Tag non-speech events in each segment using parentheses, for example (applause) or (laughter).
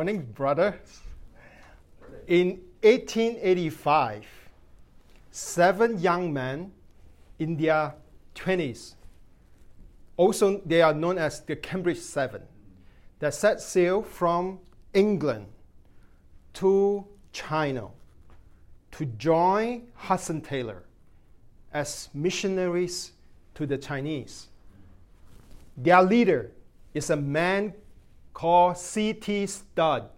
morning, brother. In 1885, seven young men in their 20s, also they are known as the Cambridge Seven, that set sail from England to China to join Hudson Taylor as missionaries to the Chinese. Their leader is a man called C.T. Studd.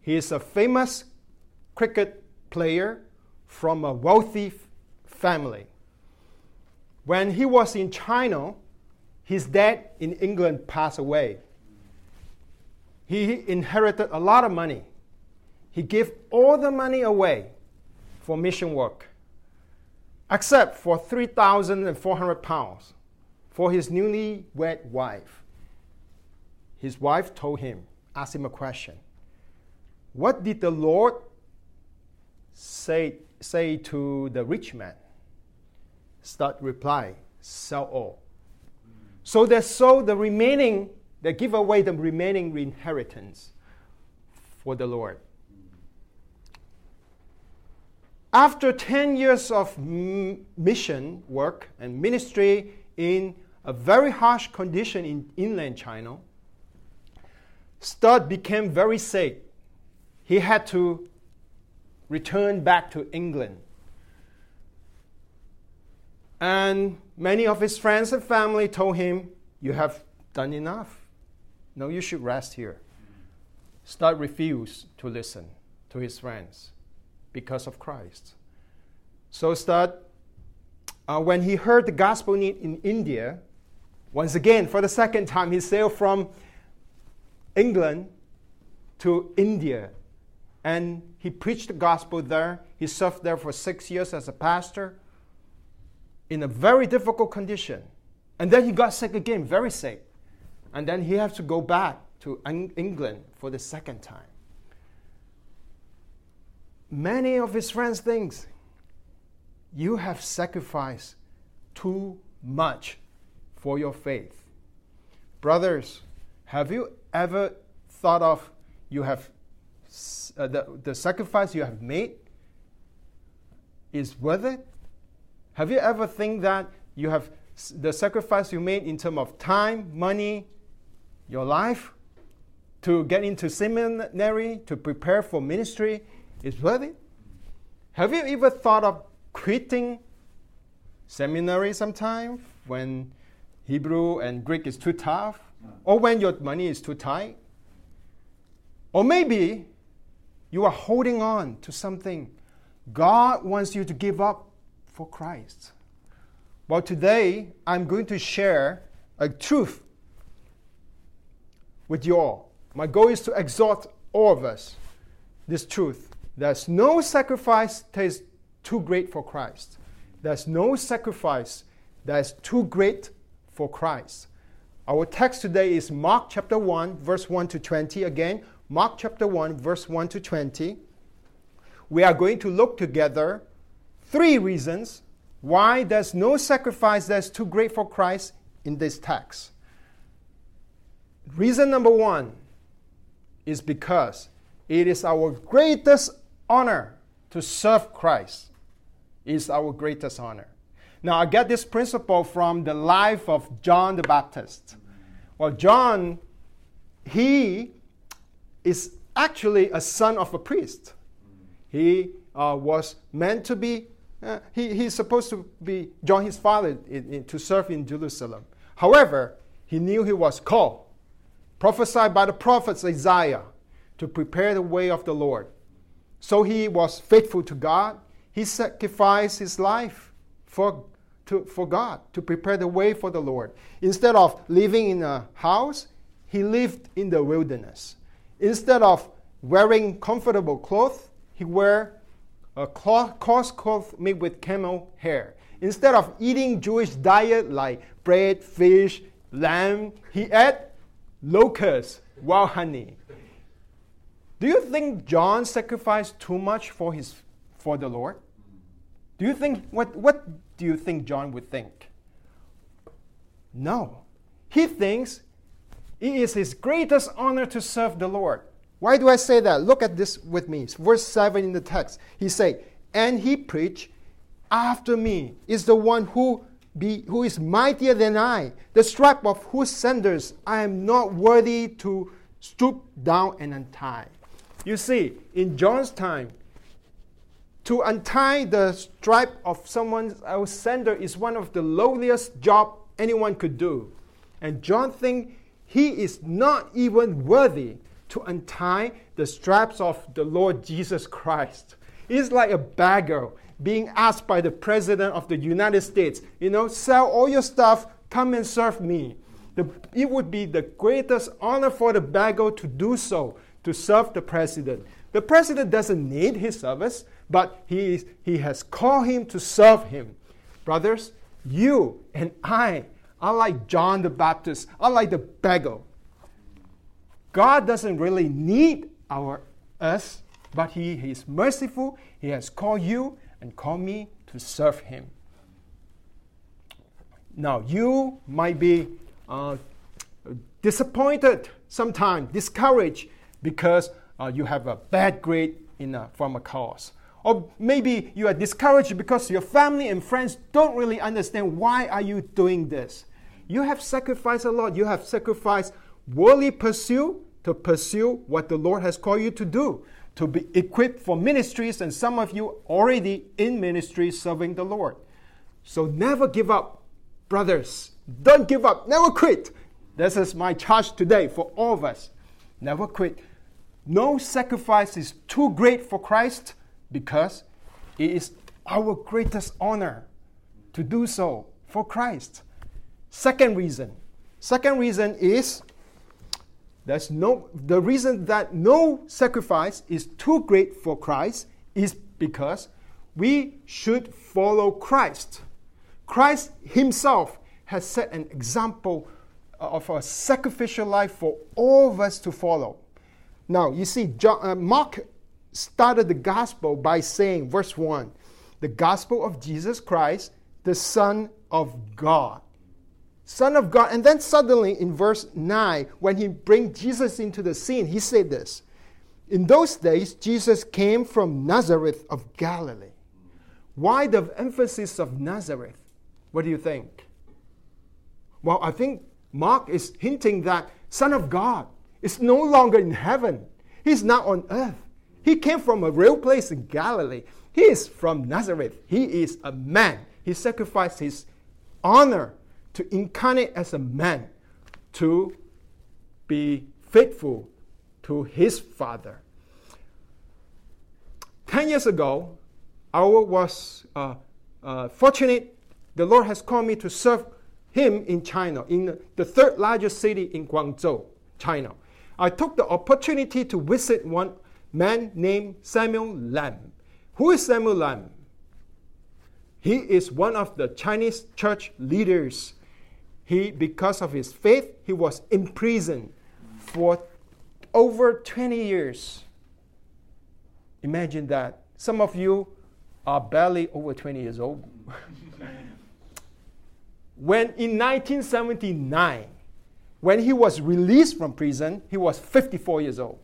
He is a famous cricket player from a wealthy family. When he was in China, his dad in England passed away. He inherited a lot of money. He gave all the money away for mission work, except for 3,400 pounds for his newly wed wife. His wife told him, asked him a question What did the Lord say, say to the rich man? Studd reply, Sell all. So they sold the remaining, they give away the remaining inheritance for the Lord. After 10 years of mission work and ministry in a very harsh condition in inland China, Studd became very sick. He had to return back to England. And many of his friends and family told him, You have done enough. No, you should rest here. Studd refused to listen to his friends because of Christ. So Studd, uh, when he heard the gospel need in India, once again, for the second time, he sailed from England to India and he preached the gospel there. He served there for six years as a pastor in a very difficult condition. And then he got sick again, very sick. And then he had to go back to England for the second time many of his friends think you have sacrificed too much for your faith. Brothers, have you ever thought of you have uh, the, the sacrifice you have made is worth it? Have you ever think that you have the sacrifice you made in terms of time, money, your life to get into seminary, to prepare for ministry, is worth it. Have you ever thought of quitting seminary sometime when Hebrew and Greek is too tough? Or when your money is too tight? Or maybe you are holding on to something God wants you to give up for Christ. Well, today I'm going to share a truth with you all. My goal is to exhort all of us this truth. There's no sacrifice that is too great for Christ. There's no sacrifice that is too great for Christ. Our text today is Mark chapter 1, verse 1 to 20. Again, Mark chapter 1, verse 1 to 20. We are going to look together three reasons why there's no sacrifice that's too great for Christ in this text. Reason number one is because it is our greatest honor to serve Christ is our greatest honor. Now, I get this principle from the life of John the Baptist. Well, John, he is actually a son of a priest. He uh, was meant to be, uh, he, he's supposed to be John, his father, in, in, to serve in Jerusalem. However, he knew he was called, prophesied by the prophets Isaiah, to prepare the way of the Lord. So he was faithful to God. He sacrificed his life for, to, for God to prepare the way for the Lord. Instead of living in a house, he lived in the wilderness. Instead of wearing comfortable clothes, he wore a cloth, coarse cloth made with camel hair. Instead of eating Jewish diet like bread, fish, lamb, he ate locusts, wild honey. Do you think John sacrificed too much for, his, for the Lord? Do you think, what, what do you think John would think? No. He thinks it is his greatest honor to serve the Lord. Why do I say that? Look at this with me. It's verse 7 in the text. He say, "And he preached after me is the one who be who is mightier than I, the strap of whose sandals I am not worthy to stoop down and untie." You see, in John's time, to untie the stripe of someone's sender is one of the lowliest job anyone could do. And John thinks he is not even worthy to untie the straps of the Lord Jesus Christ. He's like a beggar being asked by the President of the United States, you know, sell all your stuff, come and serve me. The, it would be the greatest honor for the beggar to do so, to serve the President. The President doesn't need his service, but he, is, he has called him to serve him. Brothers, you and I are like John the Baptist, are like the beggar. God doesn't really need our us, but he, he is merciful. He has called you and called me to serve Him. Now, you might be uh, disappointed sometimes, discouraged because uh, you have a bad grade in a, from a course. Or maybe you are discouraged because your family and friends don't really understand why are you doing this. You have sacrificed a lot. You have sacrificed worldly pursuit to pursue what the Lord has called you to do, to be equipped for ministries, and some of you already in ministry serving the Lord. So never give up, brothers. Don't give up. Never quit. This is my charge today for all of us. Never quit. No sacrifice is too great for Christ because it is our greatest honor to do so for Christ. Second reason. Second reason is there's no, the reason that no sacrifice is too great for Christ is because we should follow Christ. Christ Himself has set an example of a sacrificial life for all of us to follow. Now, you see, John, uh, Mark started the gospel by saying, verse 1, the gospel of Jesus Christ, the Son of God. Son of God. And then suddenly in verse 9, when he brings Jesus into the scene, he said this In those days, Jesus came from Nazareth of Galilee. Why the emphasis of Nazareth? What do you think? Well, I think Mark is hinting that Son of God is no longer in heaven. He's not on earth. He came from a real place in Galilee. He is from Nazareth. He is a man. He sacrificed his honor to incarnate as a man, to be faithful to his father. Ten years ago, I was uh, uh, fortunate. The Lord has called me to serve Him in China, in the third largest city in Guangzhou, China. I took the opportunity to visit one man named Samuel Lamb. Who is Samuel Lamb? He is one of the Chinese church leaders he, because of his faith, he was imprisoned for over 20 years. Imagine that. Some of you are barely over 20 years old. (laughs) when in 1979, when he was released from prison, he was 54 years old.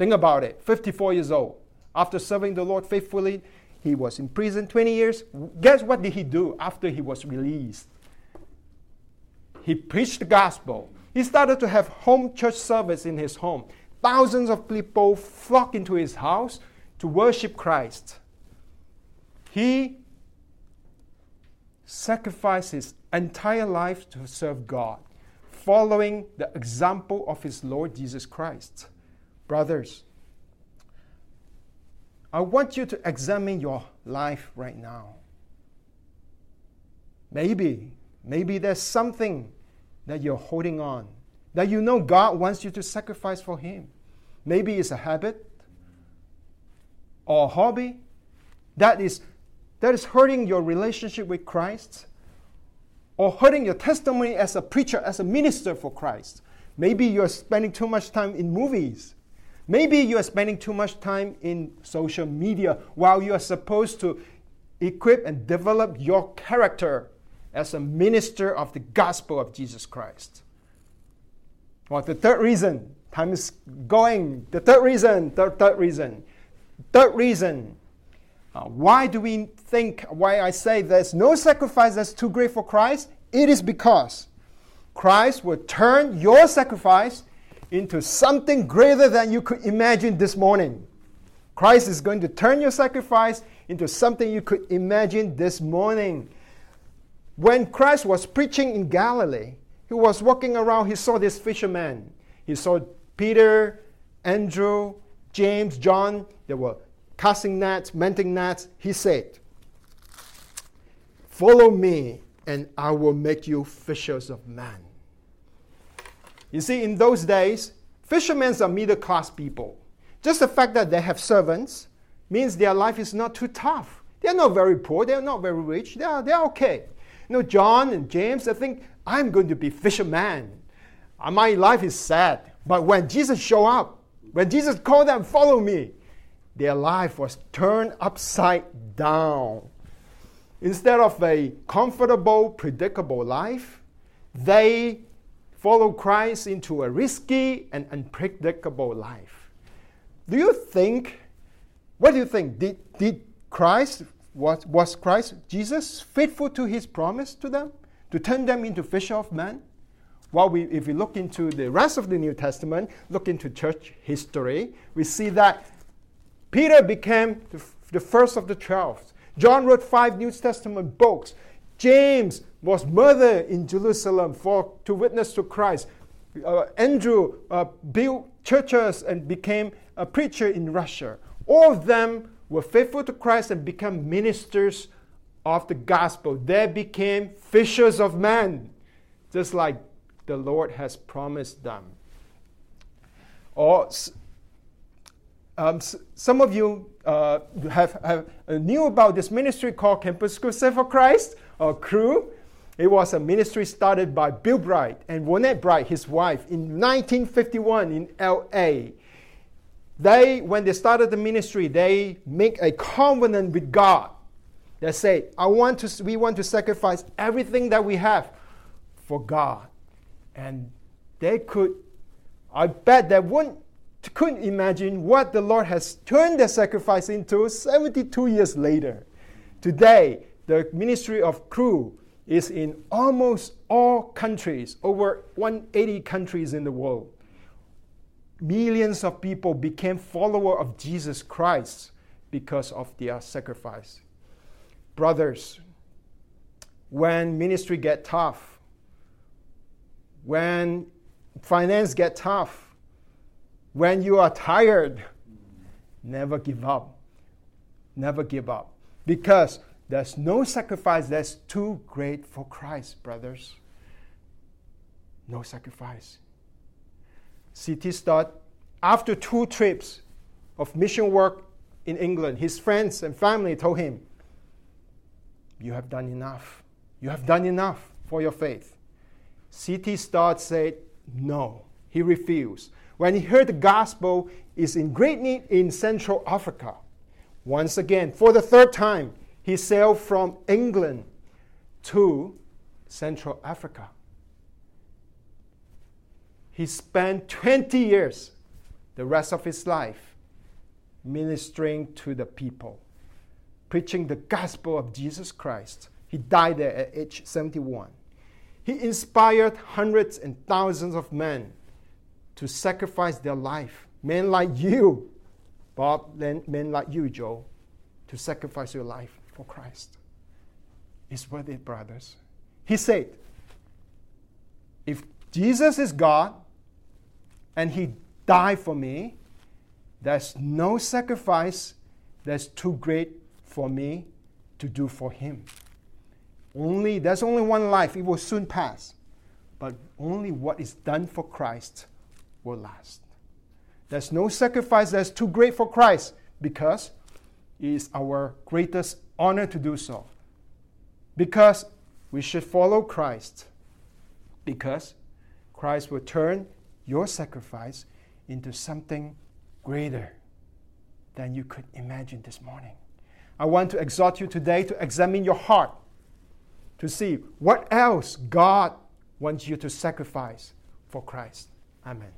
Think about it 54 years old. After serving the Lord faithfully, he was in prison 20 years. Guess what did he do after he was released? He preached the gospel. He started to have home church service in his home. Thousands of people flock into his house to worship Christ. He sacrificed his entire life to serve God, following the example of his Lord Jesus Christ. Brothers, I want you to examine your life right now. Maybe Maybe there's something that you're holding on that you know God wants you to sacrifice for Him. Maybe it's a habit or a hobby that is, that is hurting your relationship with Christ or hurting your testimony as a preacher, as a minister for Christ. Maybe you're spending too much time in movies. Maybe you are spending too much time in social media while you are supposed to equip and develop your character as a minister of the gospel of Jesus Christ. Well, the third reason Time is going. The third reason, third, third reason. Third reason. Uh, why do we think, why I say there's no sacrifice that's too great for Christ? It is because Christ will turn your sacrifice into something greater than you could imagine this morning. Christ is going to turn your sacrifice into something you could imagine this morning. When Christ was preaching in Galilee, he was walking around, he saw this fisherman. He saw Peter, Andrew, James, John. They were casting nets, mending nets. He said, Follow me, and I will make you fishers of men. You see, in those days, fishermen are middle class people. Just the fact that they have servants means their life is not too tough. They're not very poor, they're not very rich, they're, they're okay. You know, John and James, they think, I'm going to be fisherman. Uh, my life is sad. But when Jesus showed up, when Jesus called them, follow me, their life was turned upside down. Instead of a comfortable, predictable life, they follow Christ into a risky and unpredictable life. Do you think, what do you think? Did, did Christ, was, was Christ, Jesus, faithful to his promise to them? To turn them into fish of men? Well, we, if we look into the rest of the New Testament, look into church history, we see that Peter became the, the first of the twelve. John wrote five New Testament books. James was murdered in Jerusalem for, to witness to Christ. Uh, Andrew uh, built churches and became a preacher in Russia. All of them were faithful to Christ and became ministers of the gospel. They became fishers of men, just like the Lord has promised them. Or um, some of you uh, have, have uh, knew about this ministry called Campus Crusade for Christ or Cru. It was a ministry started by Bill Bright and Vonette Bright, his wife, in 1951 in LA. They, when they started the ministry, they make a covenant with God. They say, I want to, we want to sacrifice everything that we have for God. And they could, I bet they wouldn't, couldn't imagine what the Lord has turned their sacrifice into 72 years later. Today, the ministry of Cru is in almost all countries, over 180 countries in the world. Millions of people became followers of Jesus Christ because of their sacrifice. Brothers, when ministry get tough, when finance get tough, when you are tired, never give up. Never give up. Because there's no sacrifice that's too great for Christ, brothers. No sacrifice. C.T. Studd, after two trips of mission work in England, his friends and family told him, You have done enough. You have done enough for your faith. C.T. Studd said, No. He refused. When he heard the gospel is in great need in Central Africa, once again, for the third time, he sailed from England to Central Africa. He spent 20 years, the rest of his life, ministering to the people, preaching the gospel of Jesus Christ. He died there at age 71. He inspired hundreds and thousands of men to sacrifice their life. Men like you, Bob, men like you, Joe, to sacrifice your life for Christ. It's worth it, brothers. He said, if Jesus is God and He died for me, there's no sacrifice that's too great for me to do for Him. Only there's only one life, it will soon pass. But only what is done for Christ will last. There's no sacrifice that's too great for Christ because it is our greatest honored to do so because we should follow Christ, because Christ will turn your sacrifice into something greater than you could imagine this morning. I want to exhort you today to examine your heart to see what else God wants you to sacrifice for Christ. Amen.